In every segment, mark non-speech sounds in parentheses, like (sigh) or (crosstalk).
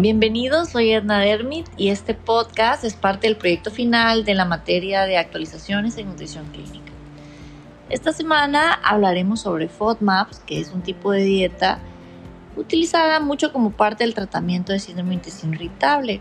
Bienvenidos, soy Edna Dermit y este podcast es parte del proyecto final de la materia de actualizaciones en nutrición clínica. Esta semana hablaremos sobre FODMAPs, que es un tipo de dieta utilizada mucho como parte del tratamiento de síndrome intestino irritable.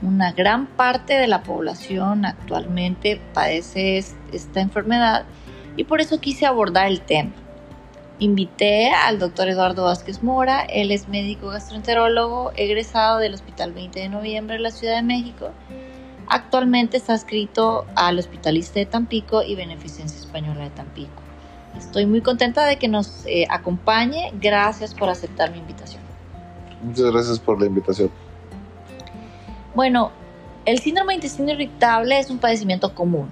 Una gran parte de la población actualmente padece esta enfermedad y por eso quise abordar el tema. Invité al doctor Eduardo Vázquez Mora, él es médico gastroenterólogo, egresado del Hospital 20 de Noviembre de la Ciudad de México. Actualmente está adscrito al Hospitalista de Tampico y Beneficencia Española de Tampico. Estoy muy contenta de que nos eh, acompañe. Gracias por aceptar mi invitación. Muchas gracias por la invitación. Bueno, el síndrome de intestino irritable es un padecimiento común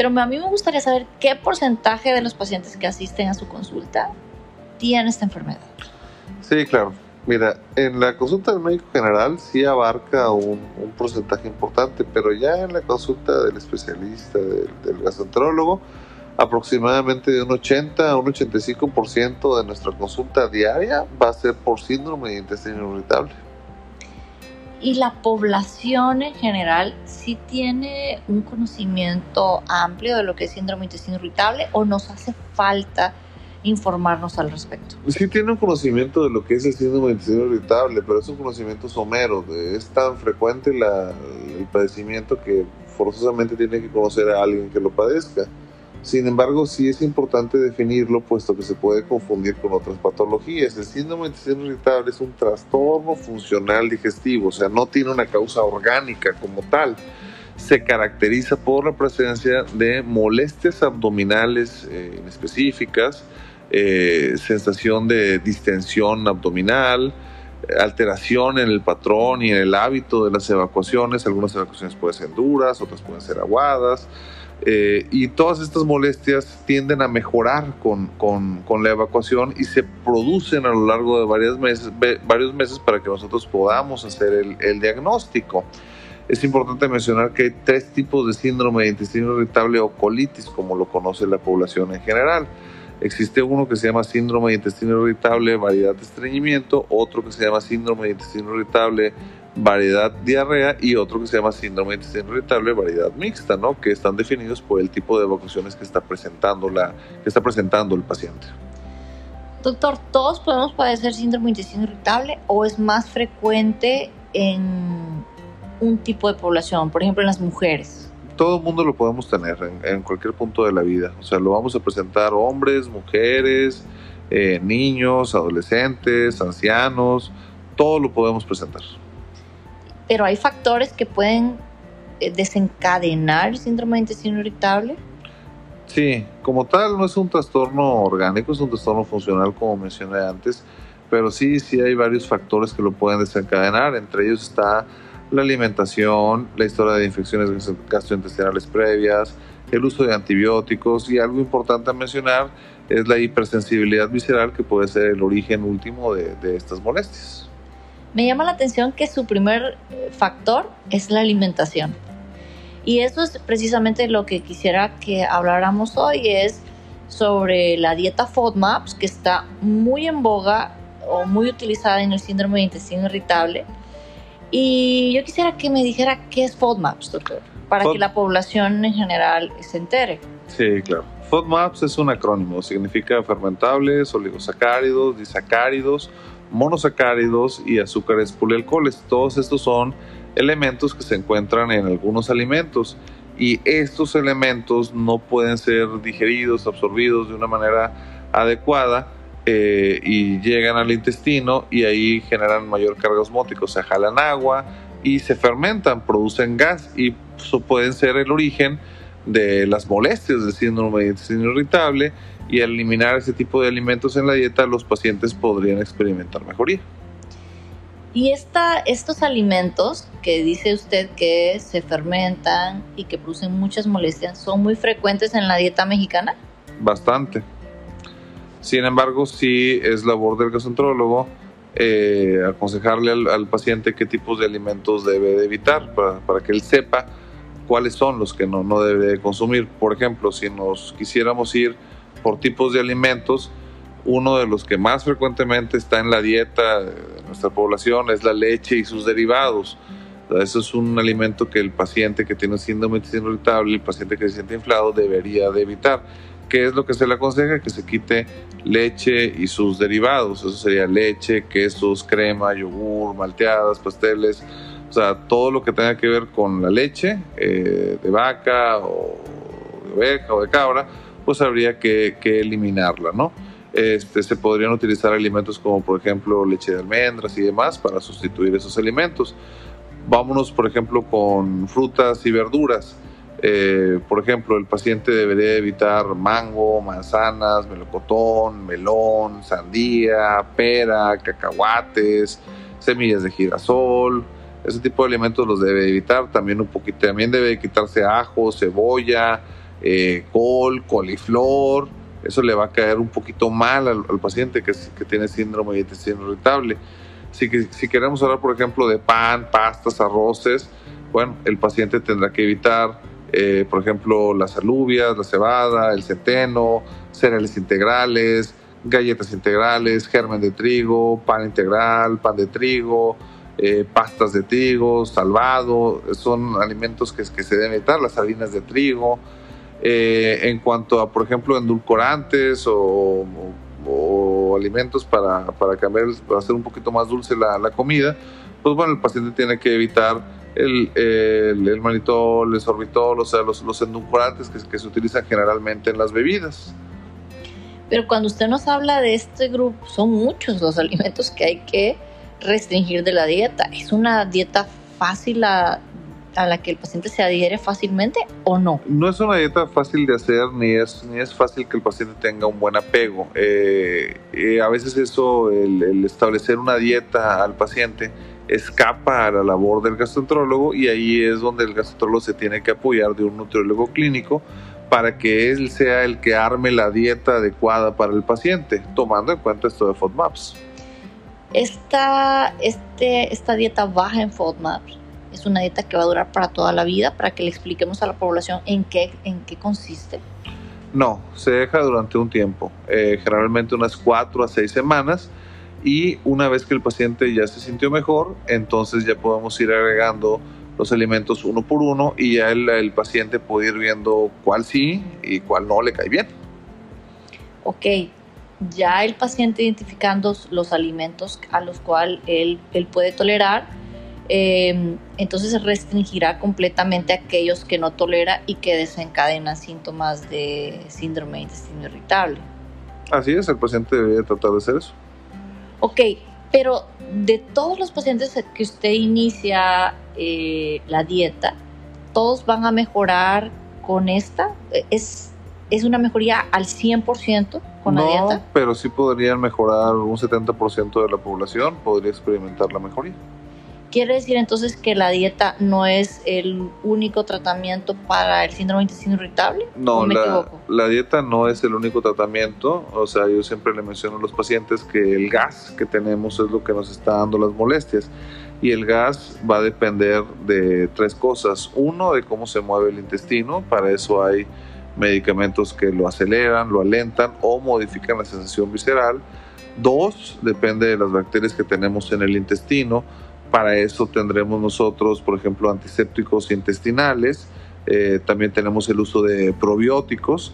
pero a mí me gustaría saber qué porcentaje de los pacientes que asisten a su consulta tienen esta enfermedad. Sí, claro. Mira, en la consulta del médico general sí abarca un, porcentaje importante, pero ya en la consulta del especialista, del, del gastroenterólogo, aproximadamente de un 80 a un 85% de nuestra consulta diaria va a ser por síndrome de intestino irritable y la población en general sí tiene un conocimiento amplio de lo que es síndrome intestino irritable o nos hace falta informarnos al respecto. Sí tiene un conocimiento de lo que es el síndrome de intestino irritable, pero es un conocimiento somero. Es tan frecuente el padecimiento que forzosamente tiene que conocer a alguien que lo padezca. Sin embargo, sí es importante definirlo, puesto que se puede confundir con otras patologías. El síndrome de intestino irritable es un trastorno funcional digestivo, o sea, no tiene una causa orgánica como tal. Se caracteriza por la presencia de molestias abdominales eh, específicas, eh, sensación de distensión abdominal, alteración en el patrón y en el hábito de las evacuaciones. Algunas evacuaciones pueden ser duras, otras pueden ser aguadas. Eh, y todas estas molestias tienden a mejorar con, con, la evacuación y se producen a lo largo de varios meses, varios meses para que nosotros podamos hacer el, diagnóstico. Es importante mencionar que hay tres tipos de síndrome de intestino irritable o colitis, como lo conoce la población en general. Existe uno que se llama síndrome de intestino irritable, variedad de estreñimiento, otro que se llama síndrome de intestino irritable, variedad diarrea y otro que se llama síndrome de intestino irritable, variedad mixta, ¿no? que están definidos por el tipo de evacuaciones que está presentando, la, que está presentando el paciente. Doctor, ¿todos podemos padecer síndrome de intestino irritable o es más frecuente en un tipo de población, por ejemplo en las mujeres? Todo el mundo lo podemos tener en, cualquier punto de la vida, o sea, lo vamos a presentar hombres, mujeres, eh, niños, adolescentes, ancianos, todo lo podemos presentar pero hay factores que pueden eh, desencadenar el síndrome de intestino irritable. Sí, como tal no es un trastorno orgánico, es un trastorno funcional como mencioné antes, pero sí, sí hay varios factores que lo pueden desencadenar, entre ellos está la alimentación, la historia de infecciones gastrointestinales previas, el uso de antibióticos y algo importante a mencionar es la hipersensibilidad visceral que puede ser el origen último de, de estas molestias. Me llama la atención que su primer eh, factor es la alimentación. Y eso es precisamente lo que quisiera que habláramos hoy, es sobre la dieta FODMAPs, que está muy en boga o muy utilizada en el síndrome de intestino irritable. Y yo quisiera que me dijera qué es FODMAPs, doctor, para que la población en general se entere. Sí, claro. FODMAPs es un acrónimo, significa fermentables, oligosacáridos, disacáridos monosacáridos y azúcares polialcoholes. Todos estos son elementos que se encuentran en algunos alimentos y estos elementos no pueden ser digeridos, absorbidos de una manera adecuada eh, y llegan al intestino y ahí generan mayor carga osmótica, o sea, jalan agua y se fermentan, producen gas y eso pueden ser el origen de las molestias del síndrome de intestino irritable y al eliminar ese tipo de alimentos en la dieta los pacientes podrían experimentar mejoría. Y esta, estos alimentos que dice usted que se fermentan y que producen muchas molestias, ¿son muy frecuentes en la dieta mexicana? Bastante. Sin embargo, sí es labor del gastroenterólogo eh, aconsejarle al, paciente qué tipos de alimentos debe de evitar para, para que él sepa cuáles son los que no, no debe consumir. Por ejemplo, si nos quisiéramos ir por tipos de alimentos, uno de los que más frecuentemente está en la dieta de nuestra población es la leche y sus derivados. Eso es un alimento que el paciente que tiene síndrome irritable, el paciente que se siente inflado, debería de evitar. ¿Qué es lo que se le aconseja? Que se quite leche y sus derivados. Eso sería leche, quesos, crema, yogur, malteadas, pasteles. O sea, todo lo que tenga que ver con la leche eh, de vaca o de oveja o de cabra, pues habría que, que eliminarla, ¿no? Este, se podrían utilizar alimentos como por ejemplo leche de almendras y demás para sustituir esos alimentos. Vámonos por ejemplo con frutas y verduras. Eh, por ejemplo, el paciente debería evitar mango, manzanas, melocotón, melón, sandía, pera, cacahuates, semillas de girasol. Ese tipo de alimentos los debe evitar. También un poquito, también debe quitarse ajo, cebolla, eh, col, coliflor eso le va a caer un poquito mal al, paciente que, tiene síndrome de intestino irritable. Si, si queremos hablar, por ejemplo, de pan, pastas, arroces, bueno, el paciente tendrá que evitar, eh, por ejemplo, las alubias, la cebada, el centeno, cereales integrales, galletas integrales, germen de trigo, pan integral, pan de trigo, eh, pastas de trigo, salvado, son alimentos que, que se deben evitar, las harinas de trigo, eh, en cuanto a, por ejemplo, endulcorantes o, alimentos para, para, cambiar, hacer un poquito más dulce la, la, comida, pues bueno, el paciente tiene que evitar el, el, el manitol, el sorbitol, o sea, los, los endulcorantes que, que se utilizan generalmente en las bebidas. Pero cuando usted nos habla de este grupo, son muchos los (laughs) alimentos que hay que restringir de la dieta. ¿Es una dieta fácil a, a la que el paciente se adhiere fácilmente o no? No es una dieta fácil de hacer ni es, ni es fácil que el paciente tenga un buen apego. Eh, eh, a veces eso, el, establecer una dieta al paciente escapa a la labor del gastroenterólogo y ahí es donde el gastroenterólogo se tiene que apoyar de un nutriólogo clínico para que él sea el que arme la dieta adecuada para el paciente, tomando en cuenta esto de FODMAPs. Esta, este, esta dieta baja en FODMAPs es una dieta que va a durar para toda la vida, para que le expliquemos a la población en qué, en qué consiste. No, se deja durante un tiempo, eh, generalmente unas cuatro a seis semanas, y una vez que el paciente ya se sintió mejor, entonces ya podemos ir agregando los alimentos uno por uno y ya el, el paciente puede ir viendo cuál sí y cuál no le cae bien. Ok, ya el paciente identificando los alimentos a los cuales él, él puede tolerar, eh, entonces restringirá completamente a aquellos que no tolera y que desencadenan síntomas de síndrome de intestino irritable. Así es, el paciente debería tratar de hacer eso. Ok, pero de todos los pacientes que usted inicia eh, la dieta, ¿todos van a mejorar con esta? ¿Es, es una mejoría al 100% con la dieta? No, pero sí podrían mejorar un 70% de la población, podría experimentar la mejoría. ¿Quiere decir entonces que la dieta no es el único tratamiento para el síndrome intestino irritable? No, la, la, dieta no es el único tratamiento. O sea, yo siempre le menciono a los pacientes que el gas que tenemos es lo que nos está dando las molestias. Y el gas va a depender de tres cosas. Uno, de cómo se mueve el intestino. Para eso hay medicamentos que lo aceleran, lo alentan o modifican la sensación visceral. Dos, depende de las bacterias que tenemos en el intestino para eso tendremos nosotros, por ejemplo, antisépticos intestinales. Eh, también tenemos el uso de probióticos.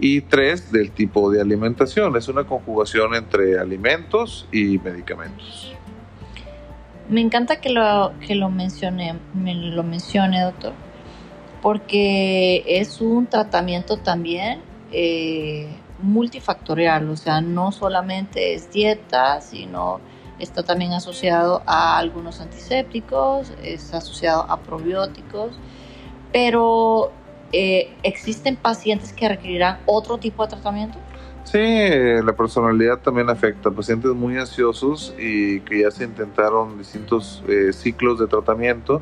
Y tres, del tipo de alimentación. Es una conjugación entre alimentos y medicamentos. Me encanta que lo, que lo, mencione, lo mencione, doctor, porque es un tratamiento también eh, multifactorial, o sea, no solamente es dieta, sino está también asociado a algunos antisépticos, es asociado a probióticos, pero eh, ¿existen pacientes que requerirán otro tipo de tratamiento? Sí, la personalidad también afecta. Pacientes muy ansiosos y que ya se intentaron distintos eh, ciclos de tratamiento,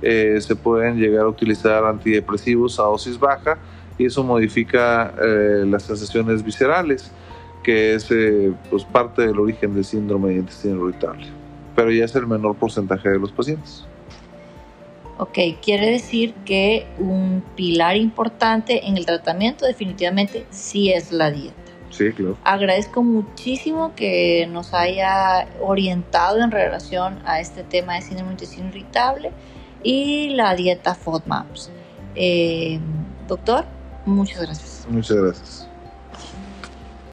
eh, se pueden llegar a utilizar antidepresivos a dosis baja y eso modifica las sensaciones viscerales que es eh, pues parte del origen del síndrome de intestino irritable, pero ya es el menor porcentaje de los pacientes. Ok, quiere decir que un pilar importante en el tratamiento definitivamente sí es la dieta. Sí, claro. Agradezco muchísimo que nos haya orientado en relación a este tema de síndrome de intestino irritable y la dieta FODMAPs. Eh, doctor, muchas gracias. Muchas gracias.